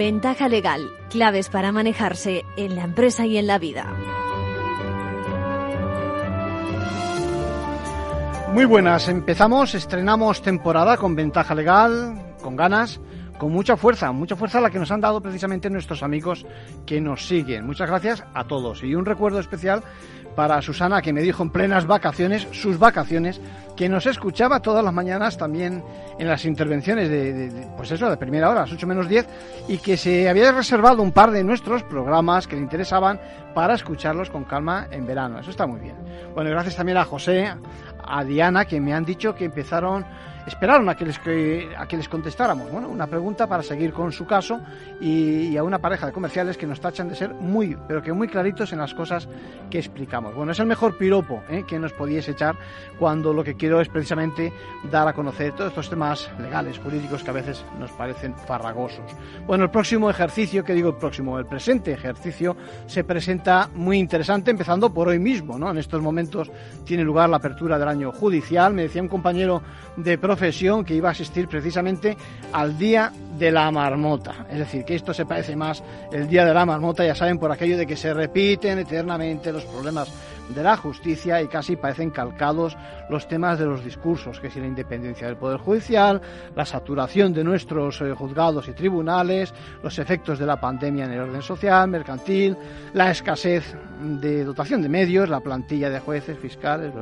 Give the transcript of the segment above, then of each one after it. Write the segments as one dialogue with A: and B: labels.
A: Ventaja legal, claves para manejarse en la empresa y en la vida.
B: Muy buenas, empezamos, estrenamos temporada con ventaja legal, con ganas, con mucha fuerza, mucha fuerza la que nos han dado precisamente nuestros amigos que nos siguen. Muchas gracias a todos y un recuerdo especial para Susana que me dijo en plenas vacaciones, sus vacaciones, que nos escuchaba todas las mañanas también en las intervenciones de, pues eso, de primera hora, las 8 menos 10, y que se había reservado un par de nuestros programas que le interesaban para escucharlos con calma en verano. Eso está muy bien. Bueno, gracias también a José, a Diana, que me han dicho que empezaron esperaron a que les, contestáramos. Bueno, una pregunta para seguir con su caso y, a una pareja de comerciales que nos tachan de ser muy, pero que muy claritos en las cosas que explicamos. Bueno, es el mejor piropo ¿eh? que nos podíais echar cuando lo que quiero es precisamente dar a conocer todos estos temas legales, jurídicos que a veces nos parecen farragosos. Bueno, el próximo ejercicio, que digo el próximo, el presente ejercicio se presenta muy interesante, empezando por hoy mismo, ¿no? En estos momentos tiene lugar la apertura del año judicial. Me decía un compañero de que iba a asistir precisamente al Día de la Marmota. Es decir, que esto se parece más el Día de la Marmota, ya saben, por aquello de que se repiten eternamente los problemas de la justicia y casi parecen calcados los temas de los discursos, que si la independencia del Poder Judicial, la saturación de nuestros eh, juzgados y tribunales, los efectos de la pandemia en el orden social, mercantil, la escasez de dotación de medios, la plantilla de jueces, fiscales,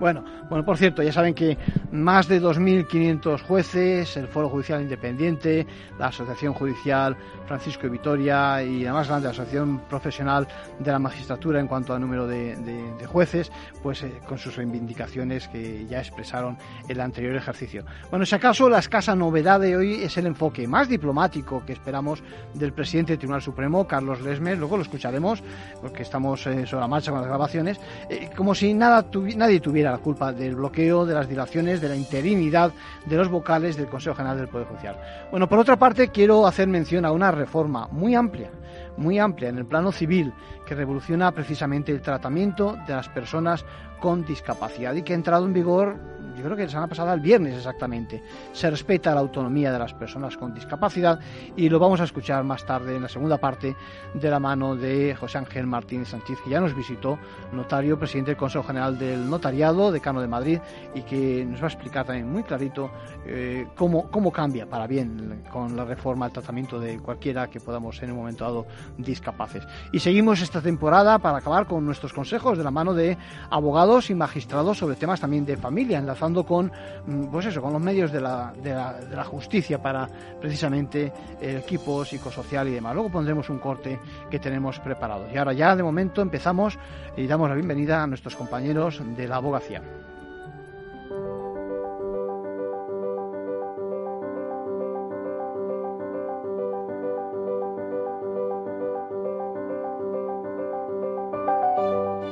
B: bueno, bueno, por cierto, ya saben que más de 2.500 jueces, el Foro Judicial Independiente, la Asociación Judicial Francisco de Vitoria y la más grande Asociación Profesional de la Magistratura en cuanto a número de de, jueces, pues eh, con sus reivindicaciones que ya expresaron el anterior ejercicio. Bueno, si acaso la escasa novedad de hoy es el enfoque más diplomático que esperamos del presidente del Tribunal Supremo, Carlos Lesmes, luego lo escucharemos porque estamos eh, sobre la marcha con las grabaciones, eh, como si nada nadie tuviera la culpa del bloqueo, de las dilaciones, de la interinidad de los vocales del Consejo General del Poder Judicial. Bueno, por otra parte, quiero hacer mención a una reforma muy amplia muy amplia en el plano civil que revoluciona precisamente el tratamiento de las personas con discapacidad y que ha entrado en vigor, yo creo que la semana pasada, el viernes exactamente. Se respeta la autonomía de las personas con discapacidad y lo vamos a escuchar más tarde en la segunda parte de la mano de José Ángel Martínez Sánchez, que ya nos visitó, notario, presidente del Consejo General del Notariado, decano de Madrid, y que nos va a explicar también muy clarito eh, cómo, cómo cambia para bien con la reforma el tratamiento de cualquiera que podamos en un momento dado discapaces. Y seguimos esta temporada para acabar con nuestros consejos de la mano de abogados y magistrados sobre temas también de familia, con, mm, pues eso, con los medios de la, de la, de la justicia para precisamente el equipo psicosocial y demás. Luego pondremos un corte que tenemos preparado. Y ahora ya de momento empezamos y damos la bienvenida a nuestros compañeros de la abogacía.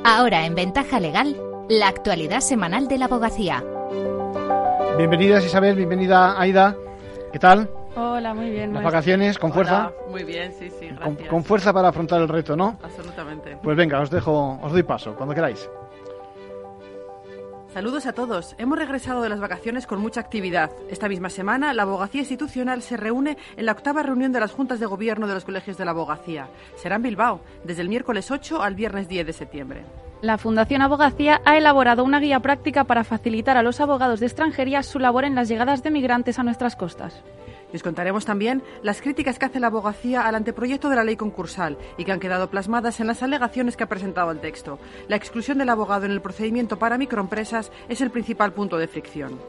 A: Ahora en Ventaja Legal, la actualidad semanal de la abogacía.
B: Bienvenidas Isabel, bienvenida Aida. ¿Qué tal?
C: Hola, muy bien.
B: ¿Las vacaciones con fuerza?
C: Muy bien, sí, sí,
B: gracias. Con, fuerza para afrontar el reto, ¿no?
C: Absolutamente.
B: Pues venga, os dejo, os doy paso, cuando queráis.
C: Saludos a todos. Hemos regresado de las vacaciones con mucha actividad. Esta misma semana, la abogacía institucional se reúne en la octava reunión de las juntas de gobierno de los colegios de la abogacía. Será en Bilbao, desde el miércoles 8 al viernes 10 de septiembre.
D: La Fundación Abogacía ha elaborado una guía práctica para facilitar a los abogados de extranjería su labor en las llegadas de migrantes a nuestras costas.
C: Les contaremos también las críticas que hace la abogacía al anteproyecto de la ley concursal y que han quedado plasmadas en las alegaciones que ha presentado el texto. La exclusión del abogado en el procedimiento para microempresas es el principal punto de fricción.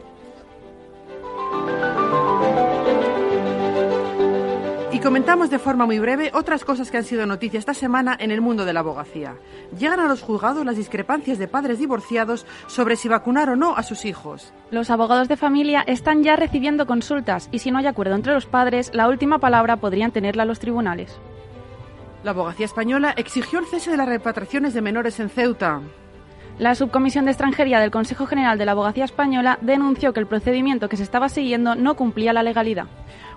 C: Comentamos de forma muy breve otras cosas que han sido noticia esta semana en el mundo de la abogacía. Llegan a los juzgados las discrepancias de padres divorciados sobre si vacunar o no a sus hijos.
D: Los abogados de familia están ya recibiendo consultas y si no hay acuerdo entre los padres, la última palabra podrían tenerla los tribunales.
C: La abogacía española exigió el cese de las repatriaciones de menores en Ceuta.
D: La Subcomisión de Extranjería del Consejo General de la Abogacía Española denunció que el procedimiento que se estaba siguiendo no cumplía la legalidad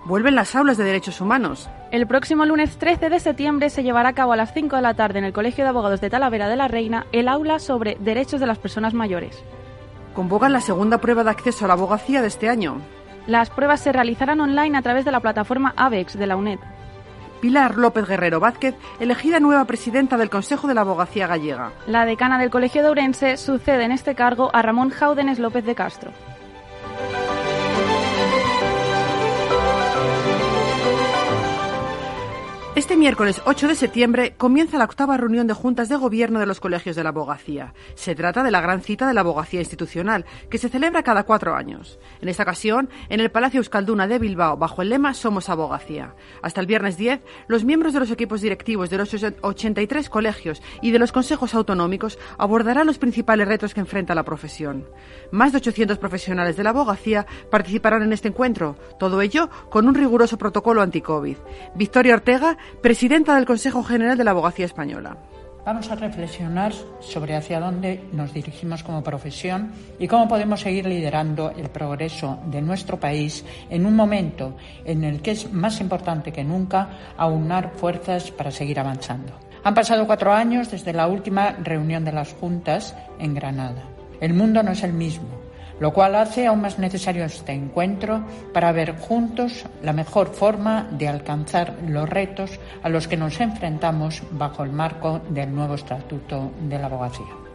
C: vuelven las aulas de derechos humanos.
D: El próximo lunes 13 de septiembre se llevará a cabo a las 5 de la tarde en el Colegio de Abogados de Talavera de la Reina el aula sobre derechos de las personas mayores.
C: Convocan la segunda prueba de acceso a la abogacía de este año.
D: Las pruebas se realizarán online a través de la plataforma AVEX de la UNED.
C: Pilar López Guerrero Vázquez, elegida nueva presidenta del Consejo de la Abogacía Gallega.
D: La decana del Colegio de Ourense sucede en este cargo a Ramón Jaúdenes López de Castro.
C: Este miércoles 8 de septiembre comienza la octava reunión de juntas de gobierno de los colegios de la abogacía. Se trata de la gran cita de la abogacía institucional, que se celebra cada cuatro años. En esta ocasión, en el Palacio Euskalduna de Bilbao, bajo el lema Somos Abogacía. Hasta el viernes 10, los miembros de los equipos directivos de los 83 colegios y de los consejos autonómicos abordarán los principales retos que enfrenta la profesión. Más de 800 profesionales de la abogacía participarán en este encuentro, todo ello con un riguroso protocolo anti-COVID. Victoria Ortega presidenta del Consejo General de la Abogacía Española.
E: Vamos a reflexionar sobre hacia dónde nos dirigimos como profesión y cómo podemos seguir liderando el progreso de nuestro país en un momento en el que es más importante que nunca aunar fuerzas para seguir avanzando. Han pasado cuatro años desde la última reunión de las juntas en Granada. El mundo no es el mismo lo cual hace aún más necesario este encuentro para ver juntos la mejor forma de alcanzar los retos a los que nos enfrentamos bajo el marco del nuevo Estatuto de la Abogacía.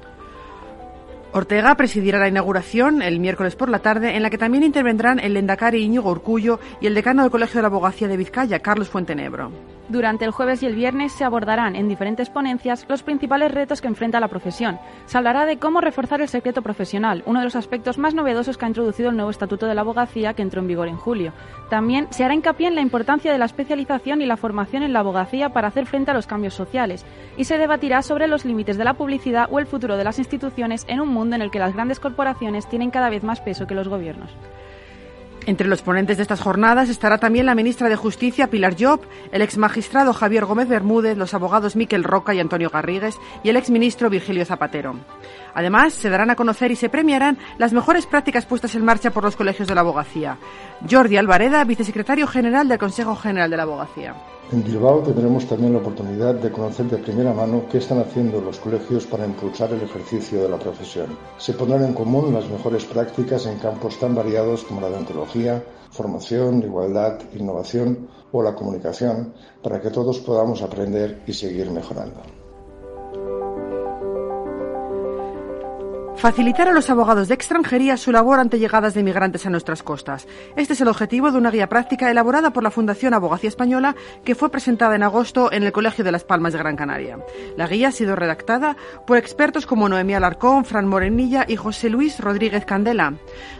C: Ortega presidirá la inauguración el miércoles por la tarde, en la que también intervendrán el Lendakari Íñigo Urcullo y el decano del Colegio de la Abogacía de Vizcaya, Carlos Fuentenebro.
D: Durante el jueves y el viernes se abordarán en diferentes ponencias los principales retos que enfrenta la profesión. Se hablará de cómo reforzar el secreto profesional, uno de los aspectos más novedosos que ha introducido el nuevo Estatuto de la Abogacía que entró en vigor en julio. También se hará hincapié en la importancia de la especialización y la formación en la abogacía para hacer frente a los cambios sociales y se debatirá sobre los límites de la publicidad o el futuro de las instituciones en un mundo en el que las grandes corporaciones tienen cada vez más peso que los gobiernos.
C: Entre los ponentes de estas jornadas estará también la ministra de Justicia, Pilar Job, el ex magistrado Javier Gómez Bermúdez, los abogados Miquel Roca y Antonio Garrigues y el ex ministro Virgilio Zapatero. Además, se darán a conocer y se premiarán las mejores prácticas puestas en marcha por los colegios de la abogacía. Jordi Alvareda, vicesecretario general del Consejo General de la Abogacía.
F: En Bilbao tendremos también la oportunidad de conocer de primera mano qué están haciendo los colegios para impulsar el ejercicio de la profesión. Se pondrán en común las mejores prácticas en campos tan variados como la odontología, formación, igualdad, innovación o la comunicación para que todos podamos aprender y seguir mejorando.
C: Facilitar a los abogados de extranjería su labor ante llegadas de inmigrantes a nuestras costas. Este es el objetivo de una guía práctica elaborada por la Fundación Abogacía Española que fue presentada en agosto en el Colegio de Las Palmas de Gran Canaria. La guía ha sido redactada por expertos como Noemí Alarcón, Fran Morenilla y José Luis Rodríguez Candela.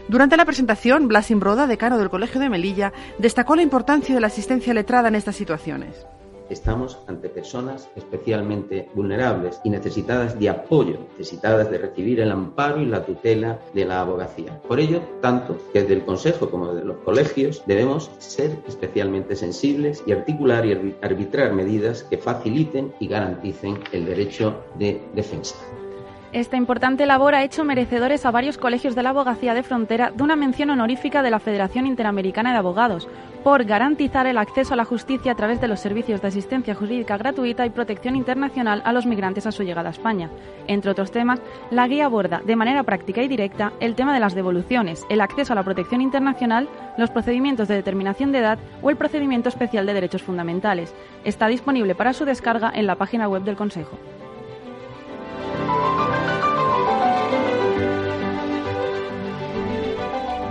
C: Durante la presentación, Blas Imbroda, decano del Colegio de Melilla, destacó la importancia de la asistencia letrada en estas situaciones
G: estamos ante personas especialmente vulnerables y necesitadas de apoyo, necesitadas de recibir el amparo y la tutela de la abogacía. Por ello, tanto desde el Consejo como desde los colegios debemos ser especialmente sensibles y articular y arbitrar medidas que faciliten y garanticen el derecho de defensa.
D: Esta importante labor ha hecho merecedores a varios colegios de la abogacía de frontera de una mención honorífica de la Federación Interamericana de Abogados por garantizar el acceso a la justicia a través de los servicios de asistencia jurídica gratuita y protección internacional a los migrantes a su llegada a España. Entre otros temas, la guía aborda de manera práctica y directa el tema de las devoluciones, el acceso a la protección internacional, los procedimientos de determinación de edad o el procedimiento especial de derechos fundamentales. Está disponible para su descarga en la página web del Consejo.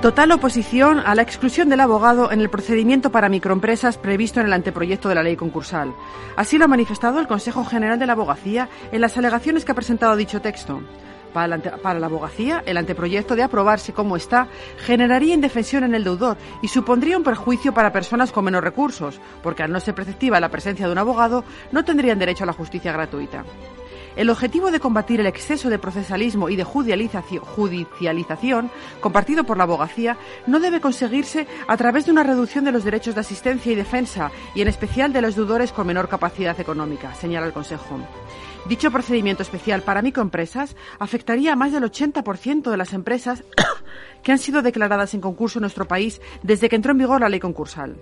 C: Total oposición a la exclusión del abogado en el procedimiento para microempresas previsto en el anteproyecto de la ley concursal. Así lo ha manifestado el Consejo General de la Abogacía en las alegaciones que ha presentado dicho texto. Para la, abogacía, el anteproyecto de aprobarse como está generaría indefensión en el deudor y supondría un perjuicio para personas con menos recursos, porque al no ser preceptiva la presencia de un abogado, no tendrían derecho a la justicia gratuita. El objetivo de combatir el exceso de procesalismo y de judicialización compartido por la abogacía no debe conseguirse a través de una reducción de los derechos de asistencia y defensa y en especial de los deudores con menor capacidad económica, señala el Consejo. Dicho procedimiento especial para microempresas afectaría a más del 80% de las empresas que han sido declaradas en concurso en nuestro país desde que entró en vigor la ley concursal.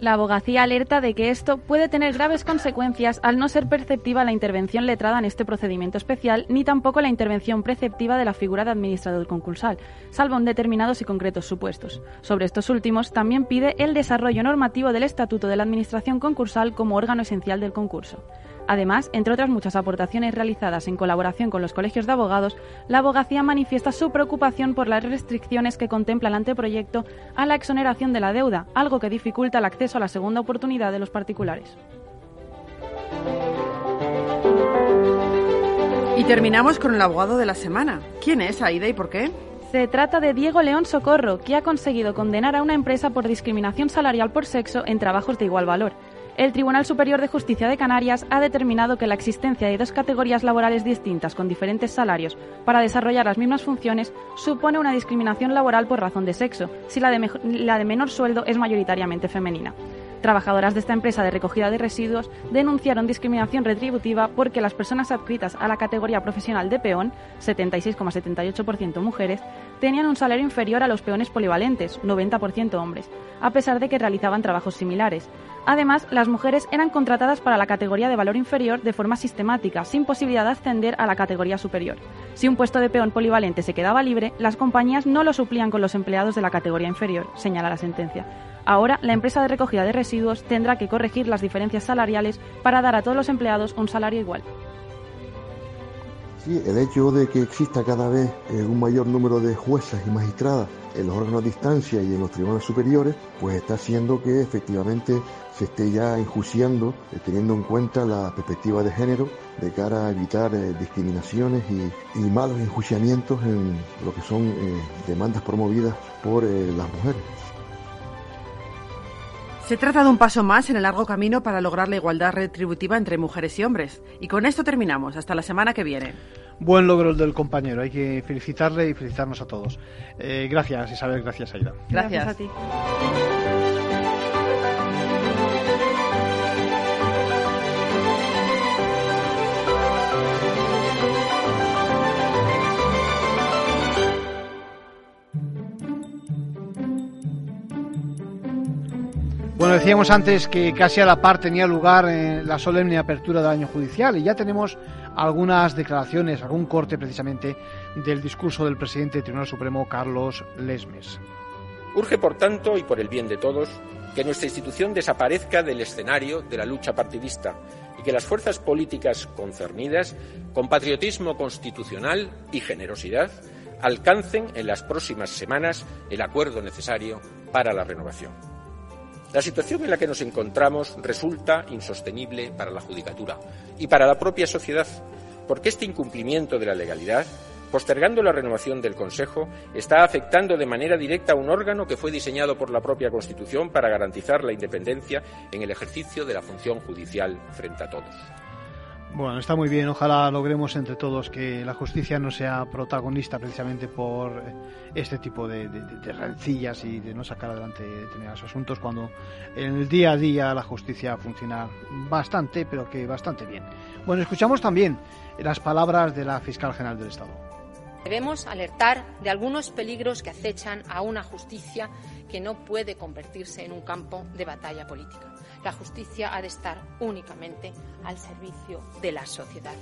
D: La abogacía alerta de que esto puede tener graves consecuencias al no ser perceptiva la intervención letrada en este procedimiento especial, ni tampoco la intervención preceptiva de la figura de administrador concursal, salvo en determinados y concretos supuestos. Sobre estos últimos, también pide el desarrollo normativo del Estatuto de la Administración Concursal como órgano esencial del concurso. Además, entre otras muchas aportaciones realizadas en colaboración con los colegios de abogados, la abogacía manifiesta su preocupación por las restricciones que contempla el anteproyecto a la exoneración de la deuda, algo que dificulta el acceso a la segunda oportunidad de los particulares.
C: Y terminamos con el abogado de la semana. ¿Quién es Aida y por qué?
D: Se trata de Diego León Socorro, que ha conseguido condenar a una empresa por discriminación salarial por sexo en trabajos de igual valor. El Tribunal Superior de Justicia de Canarias ha determinado que la existencia de dos categorías laborales distintas con diferentes salarios para desarrollar las mismas funciones supone una discriminación laboral por razón de sexo, si la de, la de menor sueldo es mayoritariamente femenina. Trabajadoras de esta empresa de recogida de residuos denunciaron discriminación retributiva porque las personas adscritas a la categoría profesional de peón, 76,78% mujeres, tenían un salario inferior a los peones polivalentes, 90% hombres, a pesar de que realizaban trabajos similares. Además, las mujeres eran contratadas para la categoría de valor inferior de forma sistemática, sin posibilidad de ascender a la categoría superior. Si un puesto de peón polivalente se quedaba libre, las compañías no lo suplían con los empleados de la categoría inferior, señala la sentencia. Ahora, la empresa de recogida de residuos tendrá que corregir las diferencias salariales para dar a todos los empleados un salario igual.
H: Sí, el hecho de que exista cada vez eh, un mayor número de juezas y magistradas en los órganos de instancia y en los tribunales superiores, pues está haciendo que efectivamente se esté ya enjuiciando, eh, teniendo en cuenta la perspectiva de género, de cara a evitar eh, discriminaciones y, malos enjuiciamientos en lo que son demandas promovidas por las mujeres.
C: Se trata de un paso más en el largo camino para lograr la igualdad retributiva entre mujeres y hombres. Y con esto terminamos. Hasta la semana que viene.
B: Buen logro el del compañero. Hay que felicitarle y felicitarnos a todos. Eh, gracias, Isabel. Gracias, Aida.
C: gracias a ti.
B: Bueno, decíamos antes que casi a la par tenía lugar en la solemne apertura del año judicial y ya tenemos algunas declaraciones, algún corte precisamente del discurso del presidente del Tribunal Supremo, Carlos Lesmes.
I: Urge, por tanto, y por el bien de todos, que nuestra institución desaparezca del escenario de la lucha partidista y que las fuerzas políticas concernidas, con patriotismo constitucional y generosidad, alcancen en las próximas semanas el acuerdo necesario para la renovación. La situación en la que nos encontramos resulta insostenible para la Judicatura y para la propia sociedad, porque este incumplimiento de la legalidad, postergando la renovación del Consejo, está afectando de manera directa a un órgano que fue diseñado por la propia Constitución para garantizar la independencia en el ejercicio de la función judicial frente a todos.
B: Bueno, está muy bien. Ojalá logremos entre todos que la justicia no sea protagonista precisamente por este tipo de, rencillas y de no sacar adelante determinados asuntos cuando en el día a día la justicia funciona bastante, pero que bastante bien. Bueno, escuchamos también las palabras de la fiscal general del Estado.
J: Debemos alertar de algunos peligros que acechan a una justicia que no puede convertirse en un campo de batalla política la justicia ha de estar únicamente al servicio de la sociedad.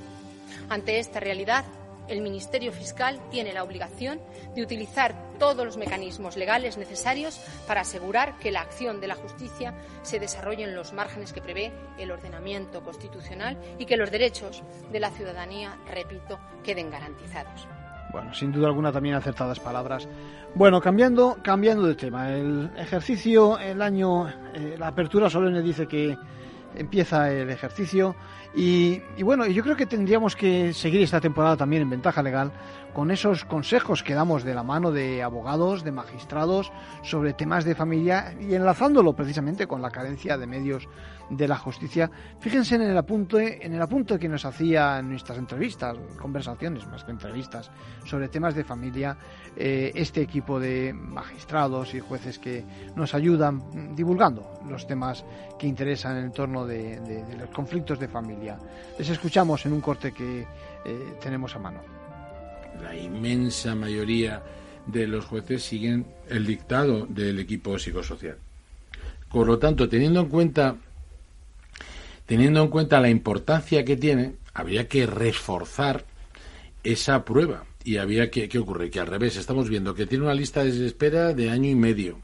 J: Ante esta realidad, el Ministerio Fiscal tiene la obligación de utilizar todos los mecanismos legales necesarios para asegurar que la acción de la justicia se desarrolle en los márgenes que prevé el ordenamiento constitucional y que los derechos de la ciudadanía, repito, queden garantizados.
B: Bueno, sin duda alguna también acertadas palabras. Bueno, cambiando, cambiando de tema. El ejercicio, el año, eh, la apertura solemne dice que empieza el ejercicio y, bueno, yo creo que tendríamos que seguir esta temporada también en ventaja legal con esos consejos que damos de la mano de abogados, de magistrados sobre temas de familia y enlazándolo precisamente con la carencia de medios de la justicia. Fíjense en el apunte, en el apunte que nos hacía en nuestras entrevistas, conversaciones más que entrevistas, sobre temas de familia, eh, este equipo de magistrados y jueces que nos ayudan divulgando los temas que interesan en el torno de, los conflictos de familia. Les escuchamos en un corte que eh, tenemos a mano.
K: La inmensa mayoría de los jueces siguen el dictado del equipo psicosocial por lo tanto, teniendo en cuenta teniendo en cuenta la importancia que tiene, habría que reforzar esa prueba. Y había que, ¿qué ocurre? Que al revés, estamos viendo que tiene una lista de espera de año y medio,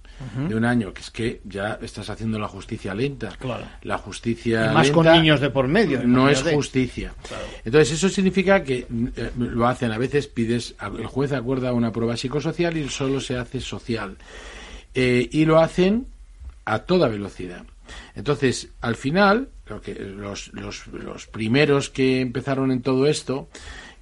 K: de un año, que es que ya estás haciendo la justicia lenta.
B: Claro.
K: La justicia
B: Y más con niños de por medio,
K: No es justicia. Entonces, eso significa que eh, lo hacen, a veces pides, el juez acuerda una prueba psicosocial y solo se hace social. Eh, y lo hacen a toda velocidad. Entonces, al final, lo que, los, los, los primeros que empezaron en todo esto,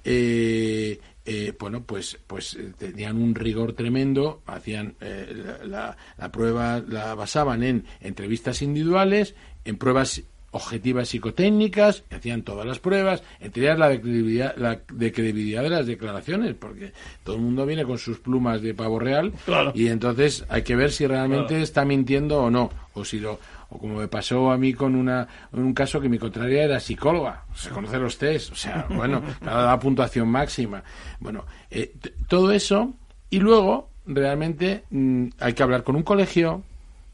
K: eh, eh, bueno, pues, pues eh, tenían un rigor tremendo, hacían eh, la, la- prueba, la basaban en entrevistas individuales, en pruebas objetivas psicotécnicas, hacían todas las pruebas, entre ellas la de credibilidad, la de credibilidad de las declaraciones, porque todo el mundo viene con sus plumas de pavo real,
B: Claro.
K: y entonces hay que ver si realmente
B: Claro.
K: está mintiendo o no, o si lo o como me pasó a mí con una un caso que mi contraria era psicóloga, se conoce los test, o sea, bueno, da puntuación máxima. Bueno, eh, todo eso y luego realmente mm, hay que hablar con un colegio,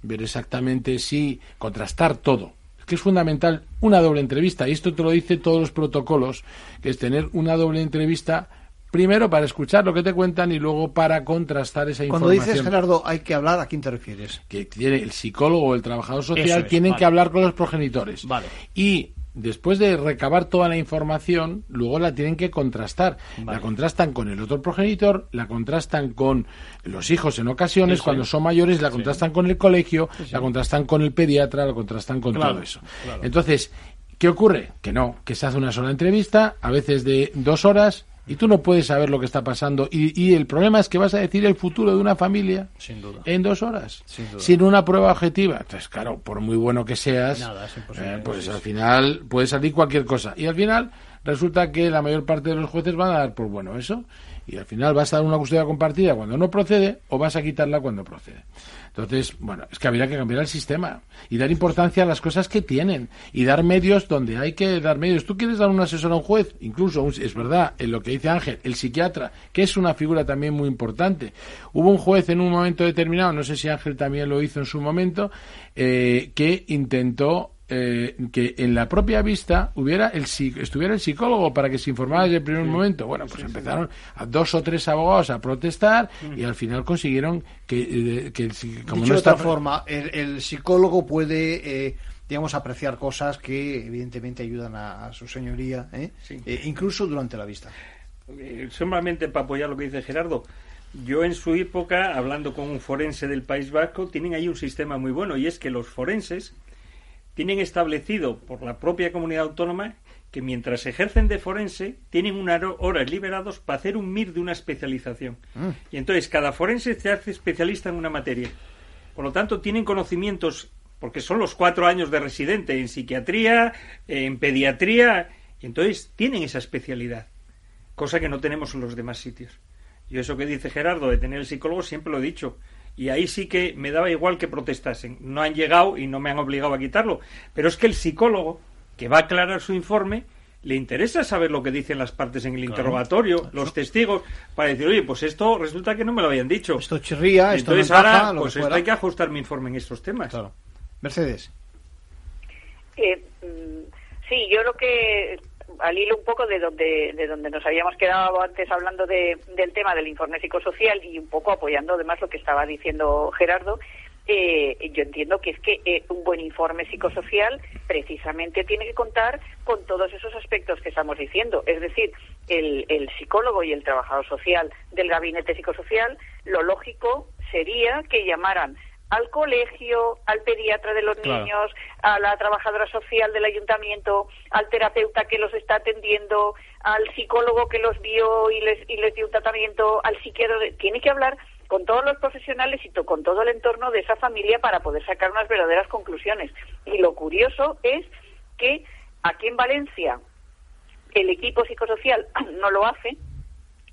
K: ver exactamente si contrastar todo. Es que es fundamental una doble entrevista y esto te lo dice todos los protocolos, que es tener una doble entrevista primero para escuchar lo que te cuentan y luego para contrastar esa
B: Cuando
K: información
B: dices, Gerardo, hay que hablar, ¿a quién te refieres?
K: que tiene el psicólogo o el trabajador social
B: es,
K: tienen
B: vale.
K: que hablar con los progenitores.
B: Vale.
K: Y después de recabar toda la información, luego la tienen que contrastar. La contrastan con el otro progenitor, la contrastan con los hijos en ocasiones,
B: Sí, sí.
K: cuando son mayores, la
B: Sí.
K: contrastan con el colegio,
B: Sí, sí.
K: la contrastan con el pediatra, la contrastan con
B: Claro,
K: todo eso.
B: claro.
K: Entonces, ¿qué ocurre? Que no, que se hace una sola entrevista, a veces de dos horas, y tú no puedes saber lo que está pasando. Y, y el problema es que vas a decir el futuro de una familia
B: Sin duda.
K: en dos horas,
B: Sin duda.
K: sin una prueba objetiva. Entonces, claro, por muy bueno que seas,
B: Nada,
K: eh, pues al final puede salir cualquier cosa. Y al final resulta que la mayor parte de los jueces van a dar por bueno eso. Y al final vas a dar una custodia compartida cuando no procede o vas a quitarla cuando procede. Entonces, bueno, es que habría que cambiar el sistema y dar importancia a las cosas que tienen y dar medios donde hay que dar medios. Tú quieres dar un asesor a un juez, incluso es verdad, en lo que dice Ángel, el psiquiatra, que es una figura también muy importante. Hubo un juez en un momento determinado, no sé si Ángel también lo hizo en su momento, eh, que intentó eh, que en la propia vista hubiera el estuviera el psicólogo para que se informara desde el primer momento. Bueno, pues empezaron a dos o tres abogados a protestar y al final consiguieron que, eh, que como
B: Dicho
K: no
B: de otra
K: está
B: forma, el, el psicólogo puede, eh, digamos, apreciar cosas que evidentemente ayudan a, a su señoría, ¿eh? Eh, incluso durante la vista.
L: Eh, solamente para apoyar lo que dice Gerardo, yo en su época, hablando con un forense del País Vasco, tienen ahí un sistema muy bueno y es que los forenses tienen establecido por la propia comunidad autónoma que mientras ejercen de forense tienen unas hor- horas liberados para hacer un MIR de una especialización. Y entonces cada forense se hace especialista en una materia. Por lo tanto, tienen conocimientos, porque son los cuatro años de residente en psiquiatría, en pediatría, y entonces tienen esa especialidad, cosa que no tenemos en los demás sitios. Y eso que dice Gerardo de tener el psicólogo siempre lo he dicho. Y ahí sí que me daba igual que protestasen. No han llegado y no me han obligado a quitarlo. Pero es que el psicólogo, que va a aclarar su informe, le interesa saber lo que dicen las partes en el
B: Claro.
L: interrogatorio, los testigos, para decir, oye, pues esto resulta que no me lo habían dicho.
B: Esto chirría, esto
L: Entonces ahora,
B: lo que
L: pues esto hay que ajustar mi informe en estos temas.
B: Mercedes.
M: Eh, mm, sí, yo lo que al hilo un poco de donde de donde nos habíamos quedado antes hablando de- del tema del informe psicosocial y un poco apoyando además lo que estaba diciendo Gerardo. eh, yo entiendo que es que eh, un buen informe psicosocial precisamente tiene que contar con todos esos aspectos que estamos diciendo. Es decir, el, el psicólogo y el trabajador social del gabinete psicosocial, lo lógico sería que llamaran al colegio, al pediatra de los
N: Claro.
M: niños, a la trabajadora social del ayuntamiento, al terapeuta que los está atendiendo, al psicólogo que los vio y les, y les dio un tratamiento, al psiquiatra. Tiene que hablar con todos los profesionales y to- con todo el entorno de esa familia para poder sacar unas verdaderas conclusiones. Y lo curioso es que aquí en Valencia el equipo psicosocial no lo hace,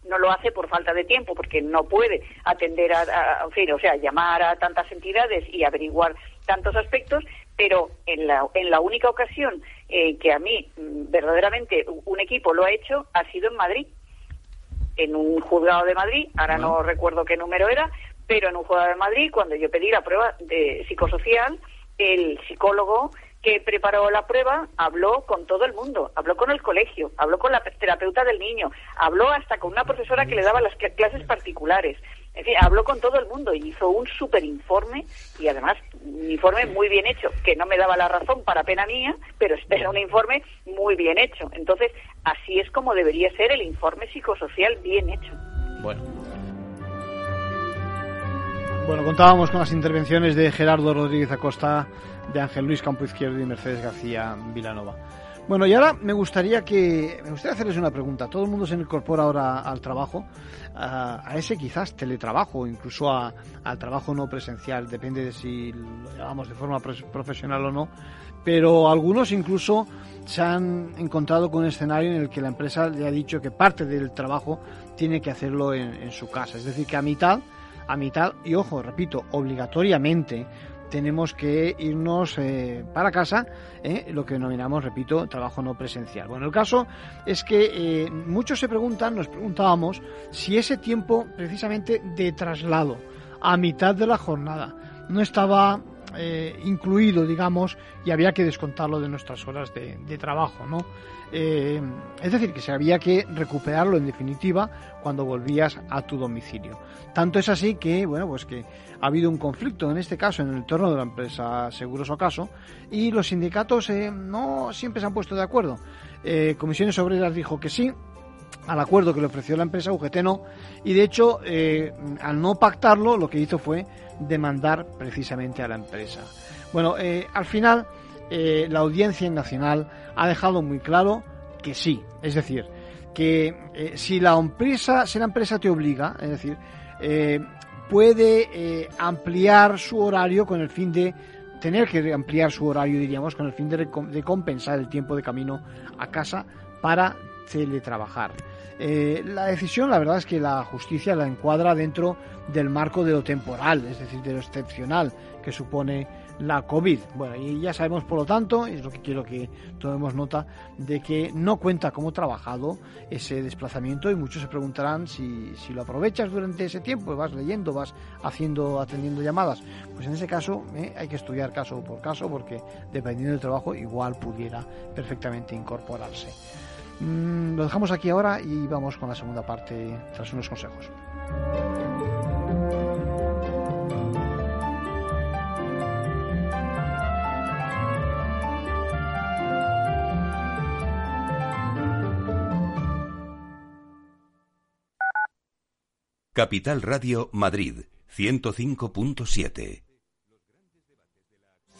M: no lo hace por falta de tiempo, porque no puede atender a, a- en fin, o sea, llamar a tantas entidades y averiguar tantos aspectos, pero en la, en la única ocasión eh, que a mí mm, verdaderamente un equipo lo ha hecho ha sido en Madrid, en un juzgado de Madrid, ahora no
N: Bueno.
M: recuerdo qué número era, pero en un juzgado de Madrid, cuando yo pedí la prueba de psicosocial, el psicólogo que preparó la prueba habló con todo el mundo, habló con el colegio, habló con la terapeuta del niño, habló hasta con una profesora que le daba las clases particulares. En fin, habló con todo el mundo y hizo un super informe y además un informe muy bien hecho, que no me daba la razón para pena mía, pero era un informe muy bien hecho. Entonces, así es como debería ser el informe psicosocial bien hecho.
B: Bueno. Bueno, contábamos con las intervenciones de Gerardo Rodríguez Acosta, de Ángel Luis Campo Izquierdo y Mercedes García Vilanova. Bueno, y ahora me gustaría que me gustaría hacerles una pregunta. Todo el mundo se incorpora ahora al trabajo, a, ese quizás teletrabajo, incluso a, al trabajo no presencial, depende de si lo llamamos de forma profesional o no. Pero algunos incluso se han encontrado con un escenario en el que la empresa le ha dicho que parte del trabajo tiene que hacerlo en, en su casa, es decir, que a mitad, a mitad y ojo, repito, obligatoriamente tenemos que irnos eh, para casa, eh, lo que denominamos, repito, trabajo no presencial. Bueno, el caso es que eh, muchos se preguntan, nos preguntábamos, si ese tiempo precisamente de traslado a mitad de la jornada no estaba incluido, digamos, y había que descontarlo de nuestras horas de, trabajo, ¿no? Eh, es decir, que se había que recuperarlo en definitiva cuando volvías a tu domicilio. Tanto es así que, bueno, pues que ha habido un conflicto en este caso en el entorno de la empresa Seguros Ocaso y los sindicatos eh, no siempre se han puesto de acuerdo. Eh, Comisiones Obreras dijo que sí, al acuerdo que le ofreció la empresa, UGT no, y de hecho, al no pactarlo, lo que hizo fue demandar precisamente a la empresa. Bueno, al final eh, la audiencia nacional ha dejado muy claro que sí. Es decir, que eh, si la empresa, si la empresa te obliga, es decir, eh, puede ampliar su horario con el fin de tener que ampliar su horario, diríamos, con el fin de, de compensar el tiempo de camino a casa para teletrabajar. la decisión, la verdad es que la justicia la encuadra dentro del marco de lo temporal, es decir, de lo excepcional que supone la COVID. Bueno, y ya sabemos, por lo tanto, y es lo que quiero que tomemos nota, de que no cuenta como trabajado ese desplazamiento y muchos se preguntarán si, si lo aprovechas durante ese tiempo, vas leyendo, vas haciendo, atendiendo llamadas. Pues en ese caso eh, hay que estudiar caso por caso porque dependiendo del trabajo igual pudiera perfectamente incorporarse. Mm, lo dejamos aquí ahora y vamos con la segunda parte tras unos consejos.
N: Capital Radio Madrid 105.7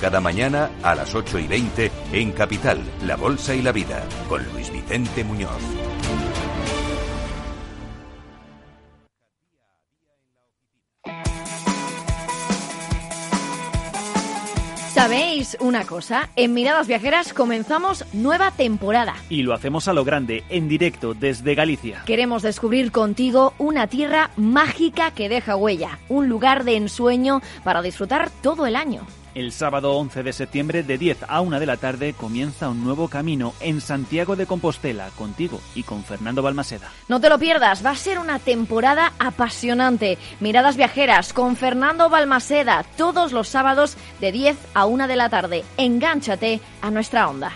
N: cada mañana a las 8 y 20 en Capital, La Bolsa y la Vida, con Luis Vicente Muñoz.
O: ¿Sabéis una cosa? En Miradas Viajeras comenzamos nueva temporada.
P: Y lo hacemos a lo grande, en directo, desde Galicia.
O: Queremos descubrir contigo una tierra mágica que deja huella, un lugar de ensueño para disfrutar todo el año.
P: El sábado 11 de septiembre de 10 a 1 de la tarde comienza un nuevo camino en Santiago de Compostela contigo y con Fernando Balmaseda.
O: No te lo pierdas, va a ser una temporada apasionante. Miradas viajeras con Fernando Balmaseda todos los sábados de 10 a 1 de la tarde. Engánchate a nuestra onda.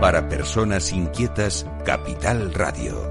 N: Para personas inquietas, Capital Radio.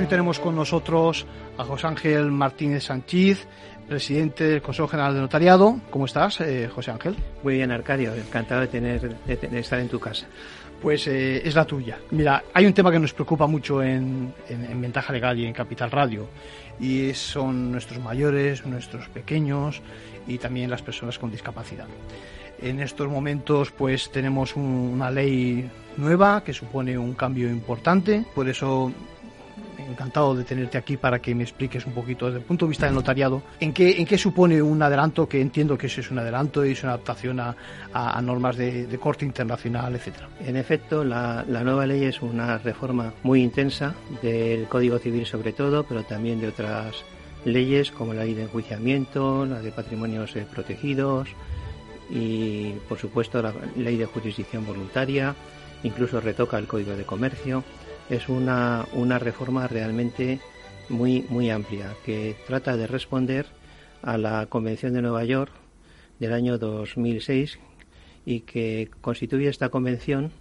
B: Hoy tenemos con nosotros a José Ángel Martínez Sánchez, presidente del Consejo General de Notariado. ¿Cómo estás, eh, José Ángel?
Q: Muy bien, Arcadio. Encantado de, tener, de, de estar en tu casa.
B: Pues eh, es la tuya. Mira, hay un tema que nos preocupa mucho en, en, en, Ventaja Legal y en Capital Radio, y son nuestros mayores, nuestros pequeños y también las personas con discapacidad. En estos momentos, pues tenemos un, una ley nueva que supone un cambio importante, por eso encantado de tenerte aquí para que me expliques un poquito desde el punto de vista del notariado en qué, en qué supone un adelanto, que entiendo que eso es un adelanto y es una adaptación a, a, a normas de, de, corte internacional, etcétera.
Q: En efecto, la, la, nueva ley es una reforma muy intensa del Código Civil sobre todo, pero también de otras leyes como la ley de enjuiciamiento, la de patrimonios eh, protegidos y, por supuesto, la ley de jurisdicción voluntaria, incluso retoca el Código de Comercio es una, una reforma realmente muy, muy amplia que trata de responder a la Convención de Nueva York del año 2006 y que constituye esta convención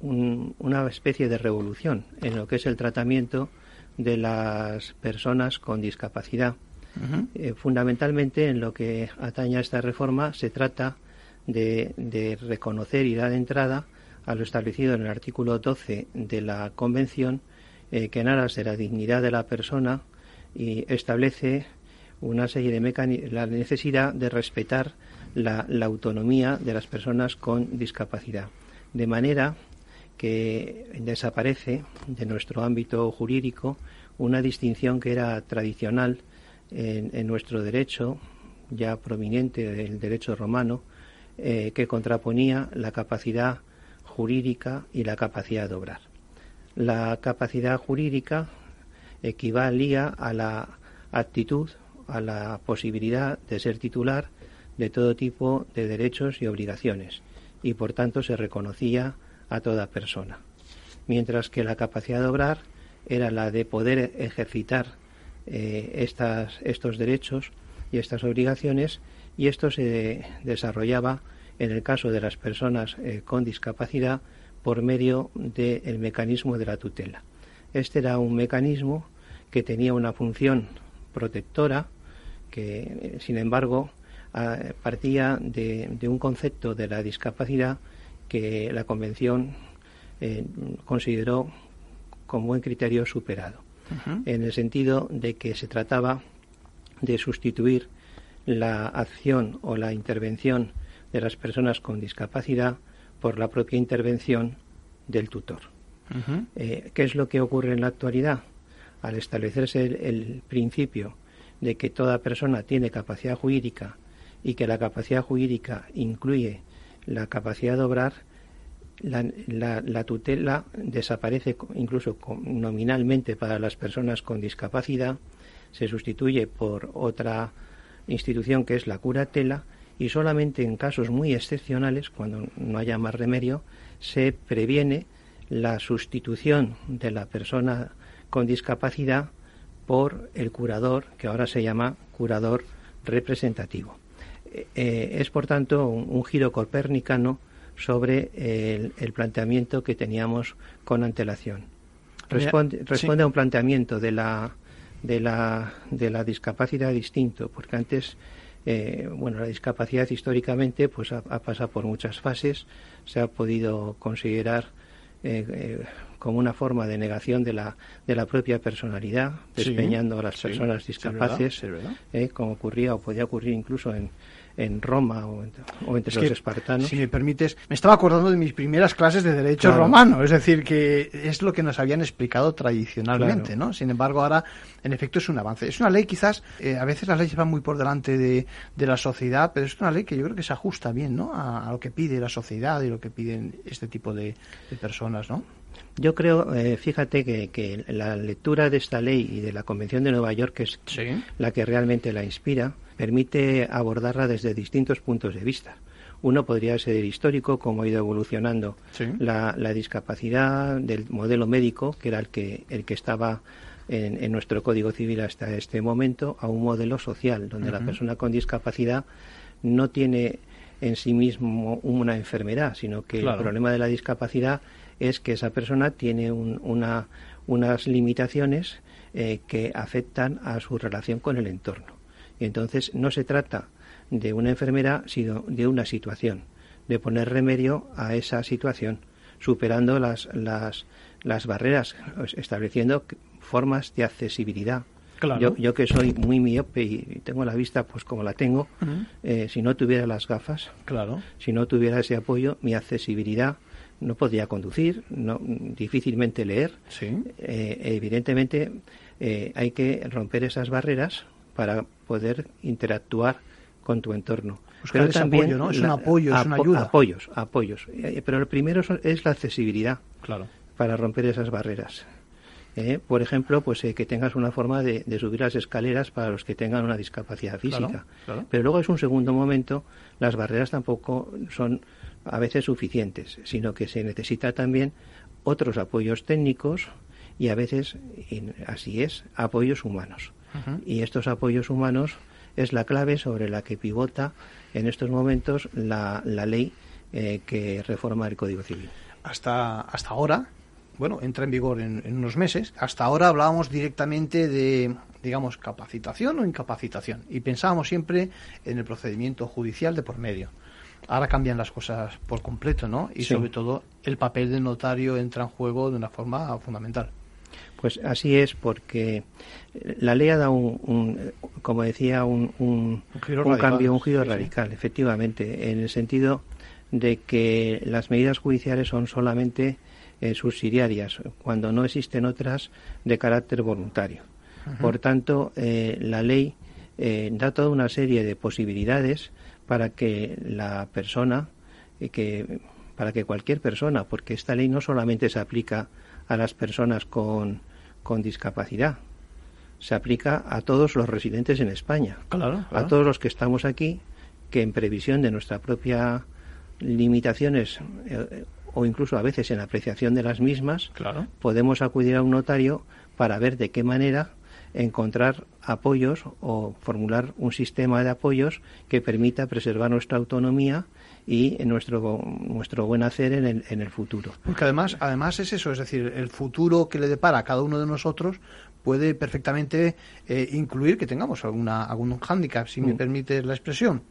Q: un, una especie de revolución en lo que es el tratamiento de las personas con discapacidad. Uh -huh. eh, fundamentalmente en lo que atañe a esta reforma se trata de, de reconocer y dar entrada a lo establecido en el artículo 12 de la Convención, eh, que en aras de la dignidad de la persona y establece una serie de la necesidad de respetar la, autonomía de las personas con discapacidad, de manera que desaparece de nuestro ámbito jurídico una distinción que era tradicional en, nuestro derecho, ya proveniente del derecho romano, eh, que contraponía la capacidad jurídica y la capacidad de obrar. La capacidad jurídica equivalía a la actitud, a la posibilidad de ser titular de todo tipo de derechos y obligaciones y por tanto se reconocía a toda persona. Mientras que la capacidad de obrar era la de poder ejercitar eh, estos derechos y estas obligaciones y esto se desarrollaba en el caso de las personas eh, con discapacidad por medio del de mecanismo de la tutela. Este era un mecanismo que tenía una función protectora que, eh, sin embargo, a, partía de, de, un concepto de la discapacidad que la Convención eh, consideró con buen criterio superado, uh -huh. en el sentido de que se trataba de sustituir la acción o la intervención de las personas con discapacidad por la propia intervención del tutor. Uh -huh. eh, ¿Qué es lo que ocurre en la actualidad? Al establecerse el, el, principio de que toda persona tiene capacidad jurídica y que la capacidad jurídica incluye la capacidad de obrar, la, la, la tutela desaparece incluso nominalmente para las personas con discapacidad, se sustituye por otra institución que es la curatela y solamente en casos muy excepcionales, cuando no haya más remedio, se previene la sustitución de la persona con discapacidad por el curador, que ahora se llama curador representativo. Eh, es, por tanto, un, un giro copernicano sobre el, el, planteamiento que teníamos con antelación. Responde, responde sí. a un planteamiento de la, de, la, de la discapacidad distinto, porque antes eh, bueno, la discapacidad históricamente pues ha, ha, pasado por muchas fases, se ha podido considerar eh, eh, como una forma de negación de la, de la propia personalidad, despeñando sí, a las personas sí, discapaces, sí, ¿verdad? ¿verdad? como ocurría o podía ocurrir incluso en, en Roma o, en, o entre es los que, espartanos.
B: Si me permites, me estaba acordando de mis primeras clases de derecho claro. romano, es decir, que es lo que nos habían explicado tradicionalmente, claro. ¿no? Sin embargo, ahora, en efecto, es un avance. Es una ley, quizás, eh, a veces las leyes van muy por delante de, de, la sociedad, pero es una ley que yo creo que se ajusta bien, ¿no? A, a, lo que pide la sociedad y lo que piden este tipo de, de personas, ¿no?
Q: Yo creo, eh, fíjate que, que, la lectura de esta ley y de la Convención de Nueva York, que es la que realmente la inspira, permite abordarla desde distintos puntos de vista. Uno podría ser histórico, cómo ha ido evolucionando la, discapacidad del modelo médico, que era el que, el que estaba en, nuestro Código Civil hasta este momento, a un modelo social, donde la persona con discapacidad no tiene en sí mismo una enfermedad, sino que el problema de la discapacidad es que esa persona tiene una, unas limitaciones eh, que afectan a su relación con el entorno. Y entonces no se trata de una enfermedad, sino de una situación, de poner remedio a esa situación, superando las, las, las barreras, estableciendo formas de accesibilidad. Yo, yo, que soy muy miope y tengo la vista pues como la tengo, eh, si no tuviera las gafas,
B: claro.
Q: si no tuviera ese apoyo, mi accesibilidad no podría conducir, no, difícilmente leer. Eh, evidentemente eh, hay que romper esas barreras para poder interactuar con tu entorno.
B: pero también apoyo, ¿no? Es un apoyo, es una ayuda.
Q: Apoyos, apoyos. Eh, pero el primero es la accesibilidad.
B: Claro.
Q: Para romper esas barreras. Eh, por ejemplo, pues eh, que tengas una forma de, subir las escaleras para los que tengan una discapacidad física. Pero luego es un segundo momento, las barreras tampoco son a veces suficientes, sino que se necesita también otros apoyos técnicos y a veces, así es, apoyos humanos. Y estos apoyos humanos es la clave sobre la que pivota en estos momentos la, la ley eh, que reforma el Código Civil.
B: Hasta, hasta ahora, bueno, entra en vigor en, unos meses, hasta ahora hablábamos directamente de, digamos, capacitación o incapacitación y pensábamos siempre en el procedimiento judicial de por medio. Ahora cambian las cosas por completo, ¿no? Y sobre todo el papel del notario entra en juego de una forma fundamental.
Q: Pues así es, porque la ley ha dado un, como decía, un, un, cambio, un giro radical, efectivamente, en el sentido de que las medidas judiciales son solamente eh, subsidiarias, cuando no existen otras de carácter voluntario. Por tanto, eh, la ley eh, da toda una serie de posibilidades para que la persona, que, para que cualquier persona, porque esta ley no solamente se aplica a las personas con, con discapacidad, se aplica a todos los residentes en España, a todos los que estamos aquí, que en previsión de nuestra propia limitaciones eh, o incluso a veces en apreciación de las mismas, podemos acudir a un notario para ver de qué manera encontrar apoyos o formular un sistema de apoyos que permita preservar nuestra autonomía y nuestro, nuestro buen hacer en el, en el futuro.
B: Porque además, además es eso, es decir, el futuro que le depara a cada uno de nosotros puede perfectamente eh, incluir que tengamos alguna, algún hándicap, si me mm. permite la expresión.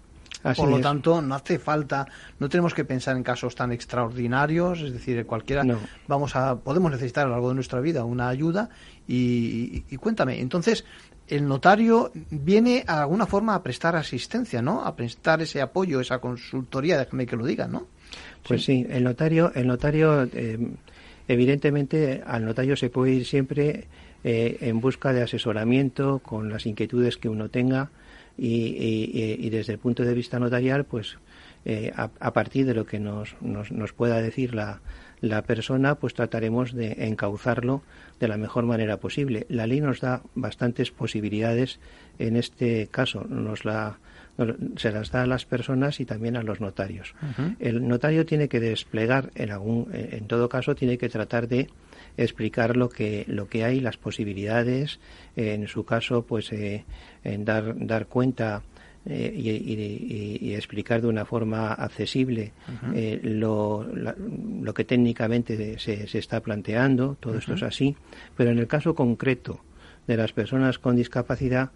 B: Por lo tanto, no hace falta, no tenemos que pensar en casos tan extraordinarios, es decir, cualquiera, vamos a, podemos necesitar a lo largo de nuestra vida una ayuda y, cuéntame, entonces, el notario viene a alguna forma a prestar asistencia, ¿no? A prestar ese apoyo, esa consultoría, déjame que lo diga, ¿no?
Q: Pues sí, el notario, el notario, eh, evidentemente, al notario se puede ir siempre eh, en busca de asesoramiento con las inquietudes que uno tenga y, desde el punto de vista notarial, pues eh, a, partir de lo que nos, nos, nos pueda decir la, la persona, pues trataremos de encauzarlo de la mejor manera posible. La ley nos da bastantes posibilidades en este caso, nos la, se las da a las personas y también a los notarios. El notario tiene que desplegar, en, algún, en todo caso, tiene que tratar de explicar lo que lo que hay, las posibilidades, en su caso, pues eh, en dar dar cuenta eh, y, explicar de una forma accesible eh, lo, lo, que técnicamente se, se está planteando, todo esto es así, pero en el caso concreto de las personas con discapacidad